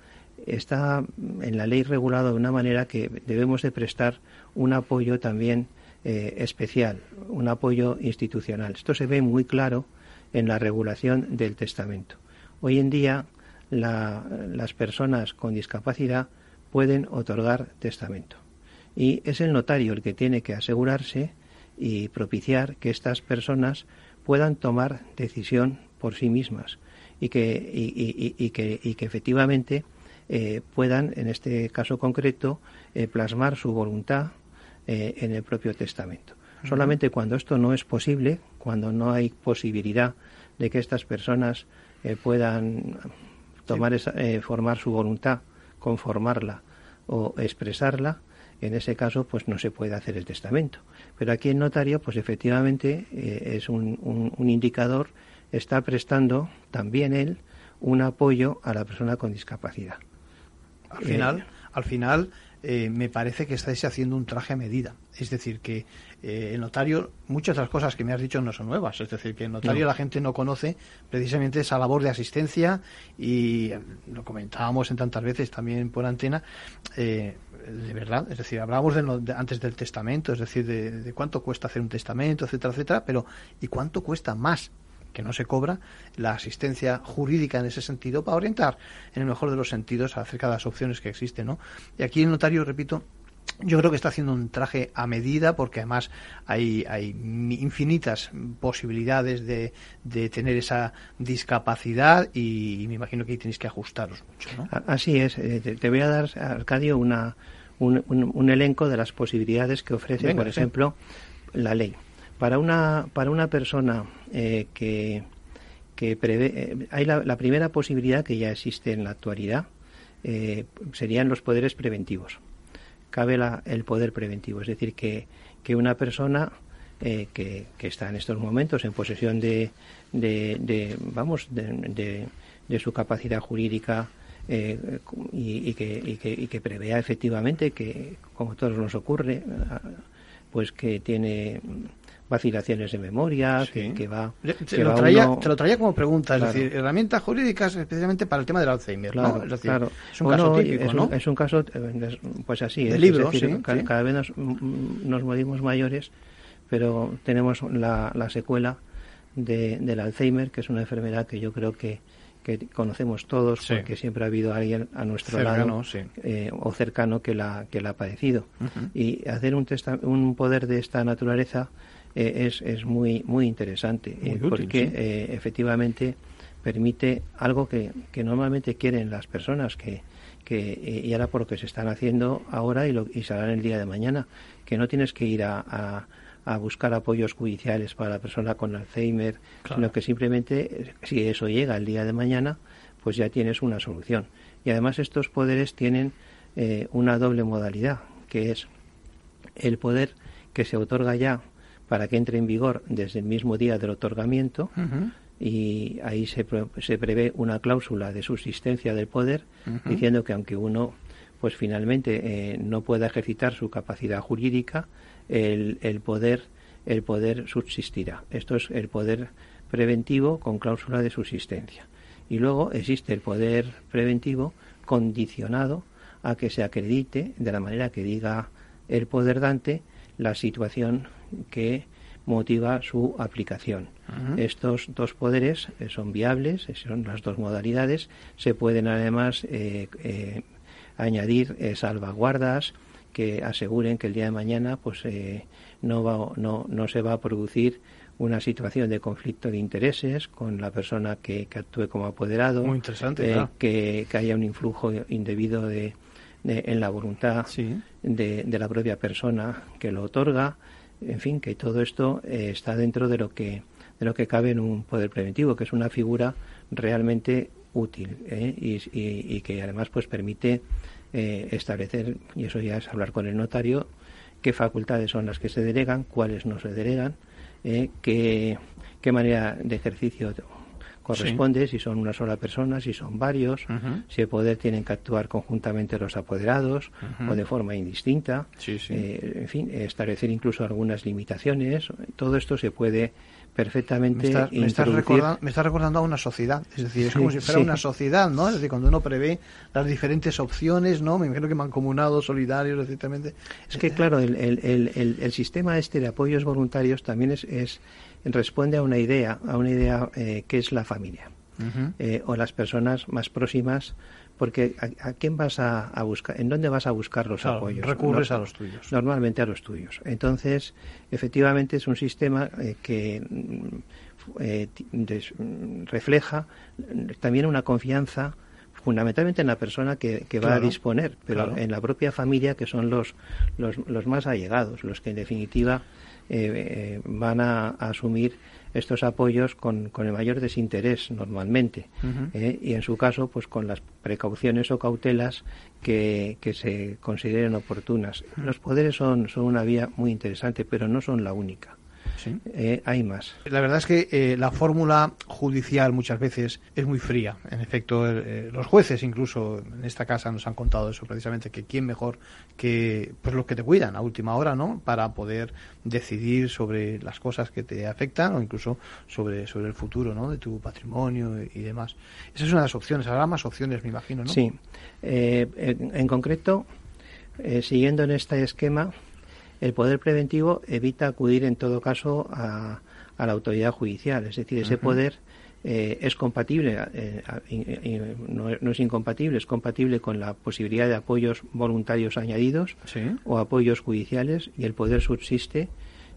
Q: está en la ley regulado de una manera que debemos de prestar un apoyo también eh, especial, un apoyo institucional. Esto se ve muy claro en la regulación del testamento. Hoy en día las personas con discapacidad pueden otorgar testamento. Y es el notario el que tiene que asegurarse y propiciar que estas personas puedan tomar decisión por sí mismas y que, efectivamente eh, puedan, en este caso concreto, eh, plasmar su voluntad eh, en el propio testamento. Solamente cuando esto no es posible, cuando no hay posibilidad de que estas personas eh, puedan tomar esa, eh, formar su voluntad, conformarla o expresarla, en ese caso pues no se puede hacer el testamento. Pero aquí el notario pues efectivamente eh, es un, un, indicador, está prestando también él un apoyo a la persona con discapacidad.
B: Al final, al final eh, me parece que estáis haciendo un traje a medida. Es decir, que eh, el notario, muchas de las cosas que me has dicho no son nuevas. Es decir, que el notario la gente no conoce precisamente esa labor de asistencia y lo comentábamos en tantas veces también por antena. Eh, de verdad, es decir, hablábamos de, antes del testamento, es decir, de, de, cuánto cuesta hacer un testamento, etcétera, etcétera, pero ¿y cuánto cuesta más que no se cobra la asistencia jurídica en ese sentido para orientar en el mejor de los sentidos acerca de las opciones que existen, ¿no? Y aquí el notario, repito, yo creo que está haciendo un traje a medida porque además hay, hay infinitas posibilidades de, de tener esa discapacidad y, me imagino que ahí tenéis que ajustaros mucho. ¿no?
Q: Así es. Eh, te, voy a dar, Arcadio, una, un, un, elenco de las posibilidades que ofrece, por ejemplo, la ley. Para una, para una persona eh, que, que prevé, eh, hay la, primera posibilidad que ya existe en la actualidad, eh, serían los poderes preventivos. Cabe el poder preventivo, es decir, que, que una persona que, que, está en estos momentos en posesión de, de, vamos, de, de, su capacidad jurídica y, que, y, que, y que prevea efectivamente que, como todos nos ocurre, pues que tiene vacilaciones de memoria, que, va...
B: Te, lo traía, te, lo traía, como pregunta, es decir, herramientas jurídicas especialmente para el tema del Alzheimer,
Q: claro,
B: ¿no?
Q: claro.
B: Es un caso típico,
Q: es
B: ¿no?
Q: Un, es un caso, eh, pues así,
B: de
Q: es,
B: libro,
Q: decir,
B: sí,
Q: cada,
B: sí.
Q: cada, vez nos, nos morimos mayores, pero tenemos la, la secuela de, del Alzheimer, que es una enfermedad que yo creo que que conocemos todos sí. porque siempre ha habido alguien a nuestro
B: cercano,
Q: lado
B: sí.
Q: eh, o cercano que la que la ha padecido
B: Uh -huh.
Q: y hacer un, un poder de esta naturaleza eh, es, es muy muy interesante
B: muy
Q: eh,
B: útil,
Q: porque
B: sí.
Q: eh, efectivamente permite algo que, que normalmente quieren las personas que, que y ahora por lo que se están haciendo ahora y, lo, y se harán el día de mañana que no tienes que ir a, a a buscar apoyos judiciales para la persona con Alzheimer,
B: Claro.
Q: sino que simplemente, si eso llega el día de mañana, pues ya tienes una solución. Y además estos poderes tienen eh, una doble modalidad, que es el poder que se otorga ya para que entre en vigor desde el mismo día del otorgamiento, y ahí se, se prevé una cláusula de subsistencia del poder diciendo que aunque uno pues finalmente eh, no pueda ejercitar su capacidad jurídica el, el poder el poder subsistirá. Esto es el poder preventivo con cláusula de subsistencia. Y luego existe el poder preventivo condicionado a que se acredite de la manera que diga el poder dante la situación que motiva su aplicación. Estos dos poderes eh, son viables, eh, son las dos modalidades. Se pueden además eh, eh, añadir eh, salvaguardas que aseguren que el día de mañana pues eh, no, va, no, no se va a producir una situación de conflicto de intereses con la persona que, que actúe como apoderado,
B: Muy interesante, claro.
Q: que, que haya un influjo indebido de, de- en la voluntad de, de la propia persona que lo otorga, en fin, que todo esto eh, está dentro de lo que de lo que cabe en un poder preventivo, que es una figura realmente útil ¿eh? y, y- y que además pues permite eh, establecer y eso ya es hablar con el notario qué facultades son las que se delegan, cuáles no se delegan, eh, qué, qué manera de ejercicio corresponde, si son una sola persona, si son varios, si el poder tienen que actuar conjuntamente los apoderados o de forma indistinta,
B: Sí, sí.
Q: Eh, en fin, establecer incluso algunas limitaciones. Todo esto se puede perfectamente
B: Me estás, me, estás
Q: introducir-
B: recordando, me estás recordando a una sociedad, es decir, es
Q: Sí,
B: como si fuera
Q: sí.
B: una sociedad, ¿no? Es decir, cuando uno prevé las diferentes opciones, ¿no? Me imagino que mancomunados, solidarios, etcétamente.
Q: Es que, claro, el, el- el sistema este de apoyos voluntarios también es, es responde a una idea, a una idea eh, que es la familia eh, o las personas más próximas, porque a, a quién vas a, a buscar, en dónde vas a buscar los
B: Claro,
Q: apoyos.
B: recurres
Q: No-
B: a los tuyos.
Q: Normalmente a los tuyos. Entonces, efectivamente es un sistema eh, que mm, eh, des- mm, refleja también una confianza fundamentalmente en la persona que, que va a disponer, pero
B: claro.
Q: en la propia familia que son los, los, los más allegados, los que en definitiva eh, eh, van a, a asumir estos apoyos con, con el mayor desinterés normalmente eh, y en su caso pues con las precauciones o cautelas que, que se consideren oportunas. Los poderes son, son una vía muy interesante, pero no son la única.
B: Sí.
Q: Eh, hay más.
B: La verdad es que eh, la fórmula judicial muchas veces es muy fría. En efecto, eh, los jueces incluso en esta casa nos han contado eso precisamente, que quién mejor que pues los que te cuidan a última hora, ¿no? Para poder decidir sobre las cosas que te afectan o incluso sobre, sobre el futuro, ¿no? De tu patrimonio y, y demás. Esa es una de las opciones. Habrá más opciones, me imagino, ¿no?
Q: Sí. Eh, en, en concreto, siguiendo en este esquema, el poder preventivo evita acudir en todo caso a, a la autoridad judicial. Es decir, ese poder eh, es compatible, eh, no, no es incompatible, es compatible con la posibilidad de apoyos voluntarios añadidos
B: Sí.
Q: o apoyos judiciales y el poder subsiste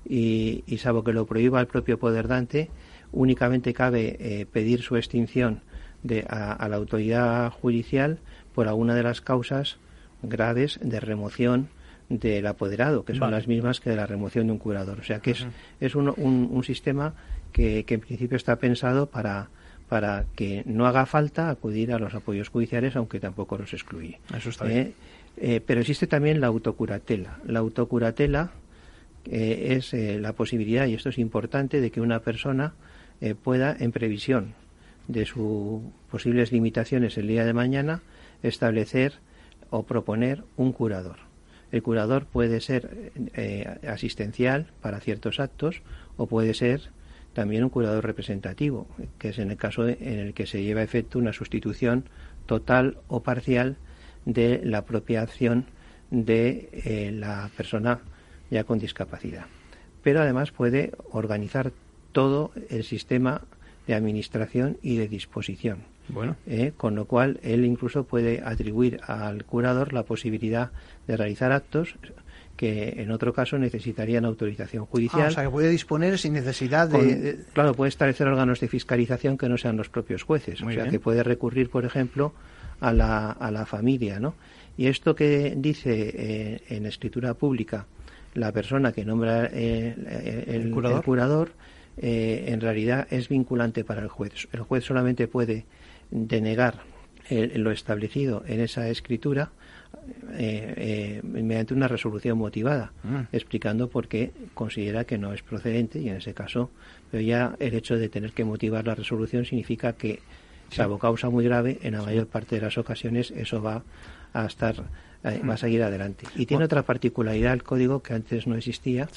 Q: y, y salvo que lo prohíba el propio poder dante, únicamente cabe eh, pedir su extinción de, a, a la autoridad judicial por alguna de las causas graves de remoción del apoderado, que son
B: Vale.
Q: las mismas que de la remoción de un curador. O sea que es, es un, un- un sistema que, que en principio está pensado para, para que no haga falta acudir a los apoyos judiciales, aunque tampoco los excluye.
B: Eso está
Q: Eh,
B: bien.
Q: eh, pero existe también la autocuratela. La autocuratela eh, es la posibilidad, y esto es importante, de que una persona pueda, en previsión de sus posibles limitaciones el día de mañana, establecer o proponer un curador. El curador puede ser eh, asistencial para ciertos actos o puede ser también un curador representativo, que es en el caso en el que se lleva a efecto una sustitución total o parcial de la propia acción de eh, la persona ya con discapacidad. Pero además puede organizar todo el sistema de administración y de disposición.
B: Bueno.
Q: ¿eh? con lo cual él incluso puede atribuir al curador la posibilidad de realizar actos que en otro caso necesitarían autorización judicial.
B: Ah, o sea, que puede disponer sin necesidad de...
Q: Con-
B: de-
Q: claro, puede establecer órganos de fiscalización que no sean los propios jueces.
B: Muy
Q: o sea,
B: bien.
Q: que puede recurrir, por ejemplo, a la, a la familia, ¿no? Y esto que dice eh, en escritura pública la persona que nombra eh, el,
B: El curador.
Q: el curador, eh, en realidad es vinculante para el juez. El juez solamente puede denegar el- lo establecido en esa escritura eh, eh, mediante una resolución motivada,
B: Mm.
Q: explicando por qué considera que no es procedente y en ese caso, pero ya el hecho de tener que motivar la resolución significa que, salvo causa muy grave, en la mayor parte de las ocasiones eso va a estar eh, va a seguir adelante. Y tiene otra particularidad el código que antes no existía,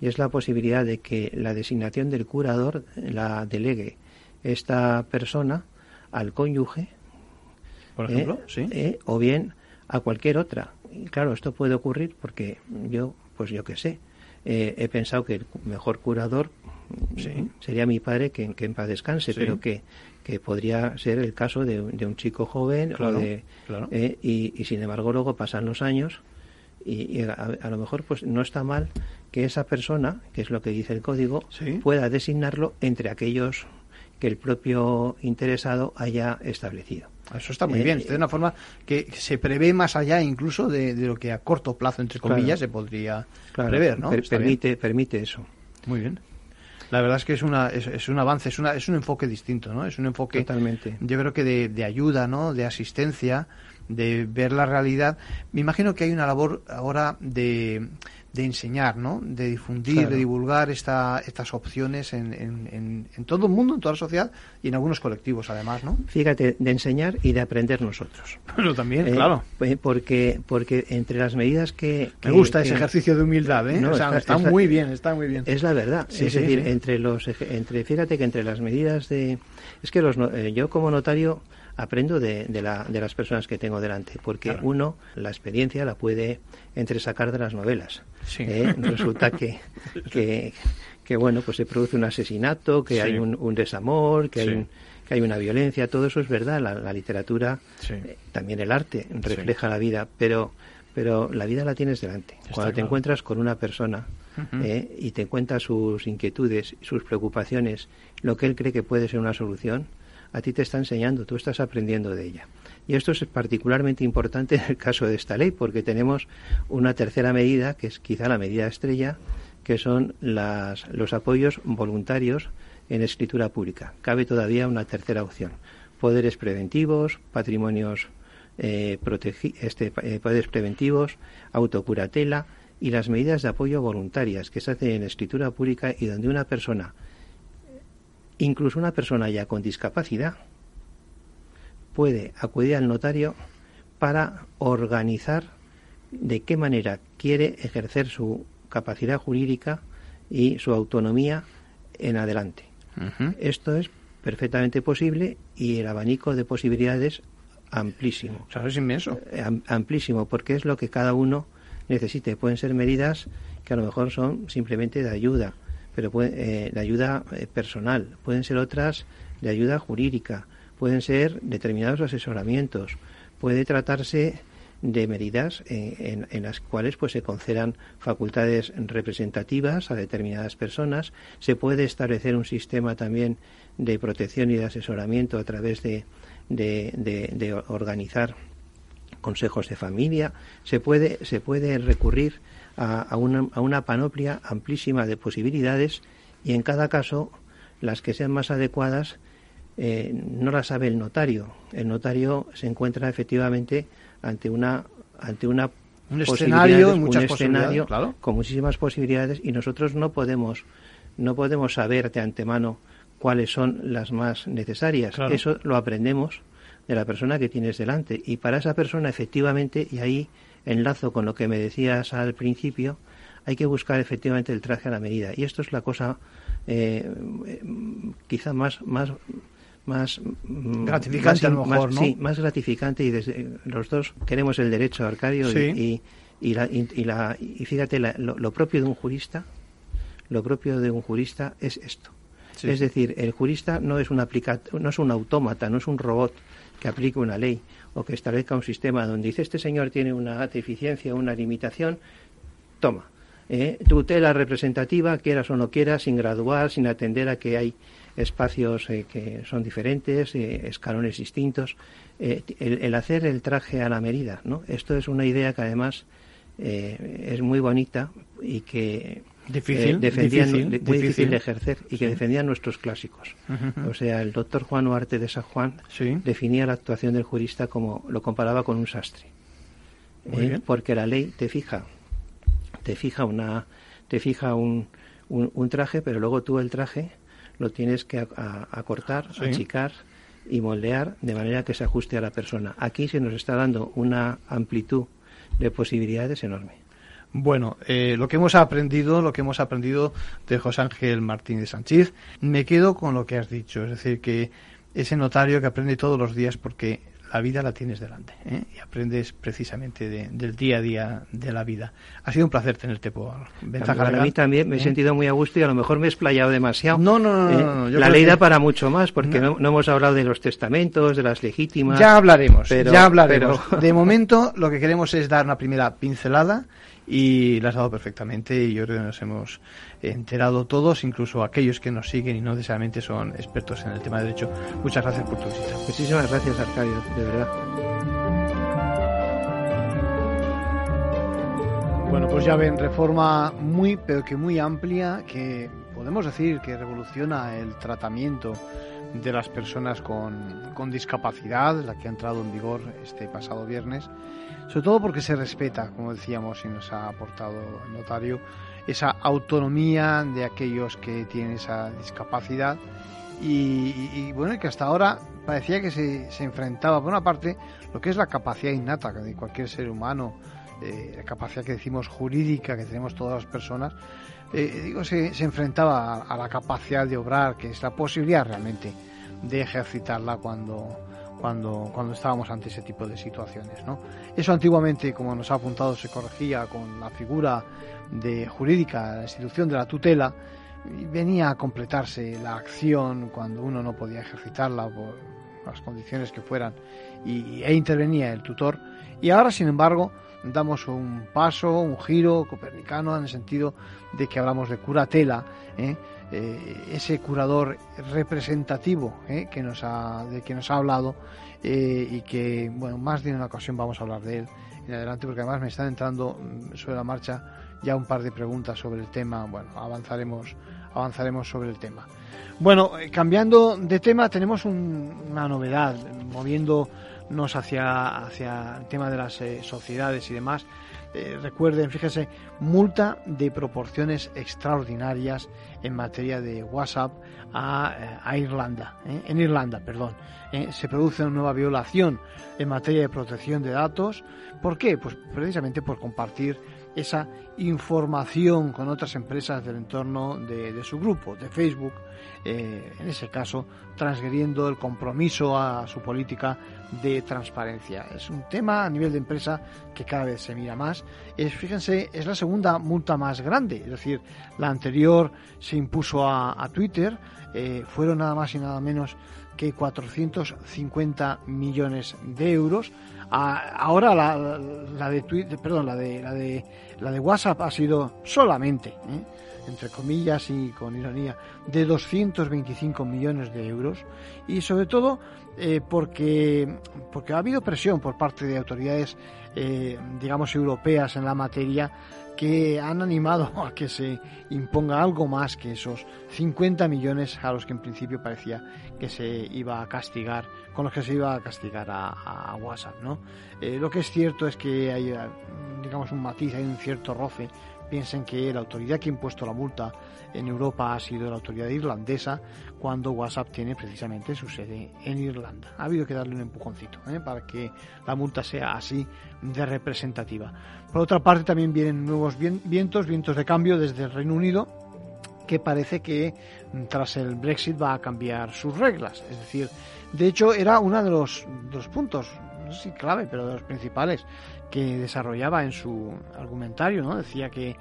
Q: y es la posibilidad de que la designación del curador la delegue esta persona al cónyuge,
B: Por
Q: ¿eh?
B: ejemplo, sí.
Q: ¿eh? o bien a cualquier otra. Y claro, esto puede ocurrir porque yo, pues yo qué sé, eh, he pensado que el mejor curador sería mi padre, que, que en paz descanse,
B: Sí.
Q: pero que, que podría ser el caso de, de un chico joven
B: Claro,
Q: o de,
B: claro.
Q: eh, y, y sin embargo luego pasan los años y, a lo mejor pues no está mal que esa persona, que es lo que dice el código, pueda designarlo entre aquellos que el propio interesado haya establecido.
B: Eso está muy
Q: Eh,
B: bien. De una forma que se prevé más allá incluso de, de lo que a corto plazo, entre
Q: Claro.
B: comillas, se podría
Q: Claro,
B: prever, ¿no?
Q: per-
B: bien.
Q: permite, permite eso.
B: Muy bien. La verdad es que es, una, es, es un avance, es, una, es un enfoque distinto, ¿no? Es un enfoque,
Q: Totalmente.
B: yo creo que de, de ayuda, ¿no? De asistencia, de ver la realidad. Me imagino que hay una labor ahora de, de enseñar, ¿no? De difundir,
Q: Claro.
B: de divulgar esta, estas opciones en, en, en, en todo el mundo, en toda la sociedad y en algunos colectivos, además, ¿no?
Q: Fíjate, de enseñar y de aprender nosotros.
B: Bueno, también,
Q: Eh,
B: claro.
Q: eh, porque, porque entre las medidas que...
B: Me
Q: que-
B: gusta ese
Q: que-
B: ejercicio de humildad, ¿eh?
Q: No,
B: o sea,
Q: está-
B: está,
Q: está-
B: muy bien, está muy bien.
Q: Es la verdad.
B: Sí,
Q: es
B: sí,
Q: decir,
B: sí.
Q: entre los entre fíjate que entre las medidas de es que los eh, yo como notario aprendo de, de, la, de las personas que tengo delante, porque
B: Claro.
Q: uno la experiencia la puede entresacar de las novelas.
B: Sí.
Q: ¿eh? Resulta que, que que bueno pues se produce un asesinato, que
B: Sí.
Q: hay un, un desamor, que hay un- que hay una violencia, todo eso es verdad. La, la literatura, eh, también el arte refleja la vida, pero pero la vida la tienes delante. Cuando te
B: claro.
Q: encuentras con una persona eh, y te cuenta sus inquietudes, sus preocupaciones, lo que él cree que puede ser una solución, a ti te está enseñando, tú estás aprendiendo de ella. Y esto es particularmente importante en el caso de esta ley, porque tenemos una tercera medida, que es quizá la medida estrella, que son las, los apoyos voluntarios en escritura pública. Cabe todavía una tercera opción. Poderes preventivos, patrimonios eh, este, eh, poderes preventivos, autocuratela y las medidas de apoyo voluntarias que se hacen en escritura pública y donde una persona, incluso una persona ya con discapacidad, puede acudir al notario para organizar de qué manera quiere ejercer su capacidad jurídica y su autonomía en adelante. Esto es perfectamente posible y el abanico de posibilidades amplísimo.
B: es inmenso.
Q: Eh, amplísimo, porque es lo que cada uno necesite. Pueden ser medidas que a lo mejor son simplemente de ayuda, pero eh, de ayuda eh, personal. Pueden ser otras de ayuda jurídica. Pueden ser determinados asesoramientos. Puede tratarse de medidas en, las cuales pues se concedan facultades representativas a determinadas personas. Se puede establecer un sistema también de protección y de asesoramiento a través de, de, organizar consejos de familia. Se puede, se puede recurrir a, una, a una panoplia amplísima de posibilidades y en cada caso las que sean más adecuadas eh, no las sabe el notario. El notario se encuentra efectivamente ante una ante una
B: un escenario, muchas
Q: un escenario con muchísimas posibilidades y nosotros no podemos no podemos saber de antemano cuáles son las más necesarias. Eso lo aprendemos de la persona que tienes delante y para esa persona efectivamente y ahí enlazo con lo que me decías al principio hay que buscar efectivamente el traje a la medida y esto es la cosa eh, quizá más más más
B: mm, gratificante a lo mejor,
Q: ¿no? Sí, más gratificante y desde los dos queremos el derecho, Arcadio, y, y, la, y, la, y fíjate, lo, propio de un jurista, lo propio de un jurista es esto. es decir, el jurista no es un aplica, no es un autómata, no es un robot que aplique una ley o que establezca un sistema donde dice este señor tiene una deficiencia, una limitación, toma. Eh, tutela representativa, quieras o no quieras, sin graduar, sin atender a que hay espacios eh, que son diferentes, eh, escalones distintos. Eh, el, hacer el traje a la medida, ¿no? Esto es una idea que además es muy bonita y que
B: difícil,
Q: defendían, muy difícil. de ejercer y que defendían nuestros clásicos. O sea, el doctor Juan Huarte de San Juan definía la actuación del jurista como lo comparaba con un sastre. porque la ley te fija, te fija una, te fija un, un traje, pero luego tú el traje lo tienes que acortar, achicar y moldear de manera que se ajuste a la persona. Aquí se nos está dando una amplitud de posibilidades enorme.
B: Bueno, eh, lo que hemos aprendido, lo que hemos aprendido de José Ángel Martínez Sánchez, me quedo con lo que has dicho, es decir, que ese notario que aprende todos los días porque la vida la tienes delante ¿eh? y aprendes precisamente del día a día de la vida. Ha sido un placer tenerte por
Q: Ventaja A mí también me he ¿eh? sentido muy a gusto y a lo mejor me he explayado demasiado.
B: No, no, no.
Q: ¿eh? la ley da para mucho más porque no. hemos hablado de los testamentos, de las legítimas.
B: Ya hablaremos, ya hablaremos. De momento lo que queremos es dar una primera pincelada y la has dado perfectamente y yo creo que nos hemos enterado todos, incluso aquellos que nos siguen y no necesariamente son expertos en el tema de derecho. Muchas gracias por tu visita.
Q: Muchísimas gracias, Arcadio, de verdad.
B: Bueno, pues ya ven, reforma muy, pero que muy amplia, que podemos decir que revoluciona el tratamiento de las personas con, con discapacidad, la que ha entrado en vigor este pasado viernes sobre todo porque se respeta, como decíamos y nos ha aportado el notario, esa autonomía de aquellos que tienen esa discapacidad. Y, bueno, que hasta ahora parecía que se, se, enfrentaba, por una parte, lo que es la capacidad innata de cualquier ser humano, eh, la capacidad que decimos jurídica que tenemos todas las personas, eh, digo, se, se enfrentaba a, a, la capacidad de obrar, que es la posibilidad realmente de ejercitarla cuando, cuando, cuando estábamos ante ese tipo de situaciones. ¿no? Eso antiguamente, como nos ha apuntado, se corregía con la figura de jurídica, la institución de la tutela, y venía a completarse la acción cuando uno no podía ejercitarla por las condiciones que fueran y, e intervenía el tutor. Y ahora, sin embargo, damos un paso, un giro copernicano en el sentido de que hablamos de curatela, ¿eh? Eh, ese curador representativo ¿eh? que nos ha, de que nos ha hablado y que, bueno, más de una ocasión vamos a hablar de él en adelante porque además me están entrando mm, sobre la marcha ya un par de preguntas sobre el tema, bueno, avanzaremos, avanzaremos sobre el tema. Bueno, cambiando de tema, tenemos una novedad, moviéndonos hacia, hacia el tema de las sociedades y demás. Eh, recuerden, fíjense, multa de proporciones extraordinarias en materia de WhatsApp a, eh, Irlanda, eh, en Irlanda, perdón. se produce una nueva violación en materia de protección de datos. ¿Por qué? Pues precisamente por compartir esa información con otras empresas del entorno de, su grupo, de Facebook, eh, en ese caso transgrediendo el compromiso a su política de transparencia. Es un tema a nivel de empresa que cada vez se mira más. Es, fíjense, es la segunda multa más grande, es decir, la anterior se impuso a, Twitter, eh, fueron nada más y nada menos que 450 millones de euros ahora la, la, de Twitter, perdón, la de, la de la de WhatsApp ha sido solamente, ¿eh? entre comillas y con ironía, de 225 millones de euros y sobre todo eh, porque porque ha habido presión por parte de autoridades, eh, digamos europeas en la materia que han animado a que se imponga algo más que esos 50 millones a los que en principio parecía que se iba a castigar, con los que se iba a castigar a, WhatsApp, ¿no? Eh, lo que es cierto es que hay, digamos, un matiz, hay un cierto roce piensen que la autoridad que ha impuesto la multa en Europa ha sido la autoridad irlandesa cuando WhatsApp tiene precisamente su sede en Irlanda. Ha habido que darle un empujoncito ¿eh? para que la multa sea así de representativa. Por otra parte también vienen nuevos vientos, vientos de cambio desde el Reino Unido que parece que tras el Brexit va a cambiar sus reglas. Es decir, de hecho era uno de los, de puntos, no sé si clave, pero de los principales que desarrollaba en su argumentario, ¿no? Decía que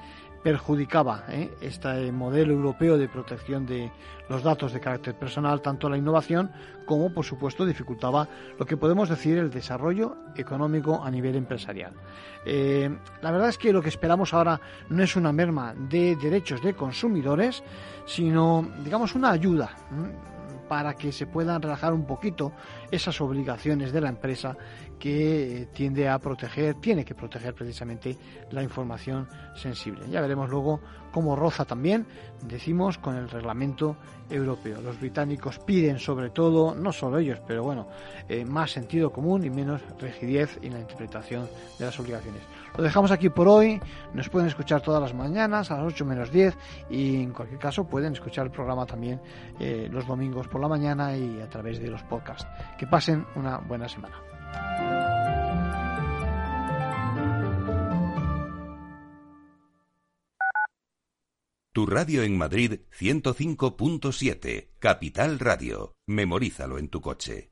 B: perjudicaba ¿eh? este modelo europeo de protección de los datos de carácter personal, tanto la innovación como, por supuesto, dificultaba lo que podemos decir el desarrollo económico a nivel empresarial. Eh, la verdad es que lo que esperamos ahora no es una merma de derechos de consumidores, sino, digamos, una ayuda para que se puedan relajar un poquito esas obligaciones de la empresa que tiende a proteger, tiene que proteger precisamente la información sensible. Ya veremos luego cómo roza también, decimos, con el reglamento europeo. Los británicos piden sobre todo, no solo ellos, pero bueno, eh, más sentido común y menos rigidez en la interpretación de las obligaciones. Lo dejamos aquí por hoy, nos pueden escuchar todas las mañanas a las 8 menos 10 y en cualquier caso pueden escuchar el programa también eh, los domingos por la mañana y a través de los podcasts. Que pasen una buena semana.
N: Tu radio en Madrid 105.7, Capital Radio. Memorízalo en tu coche.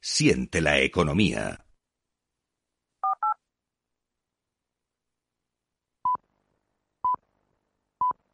N: Siente la economía.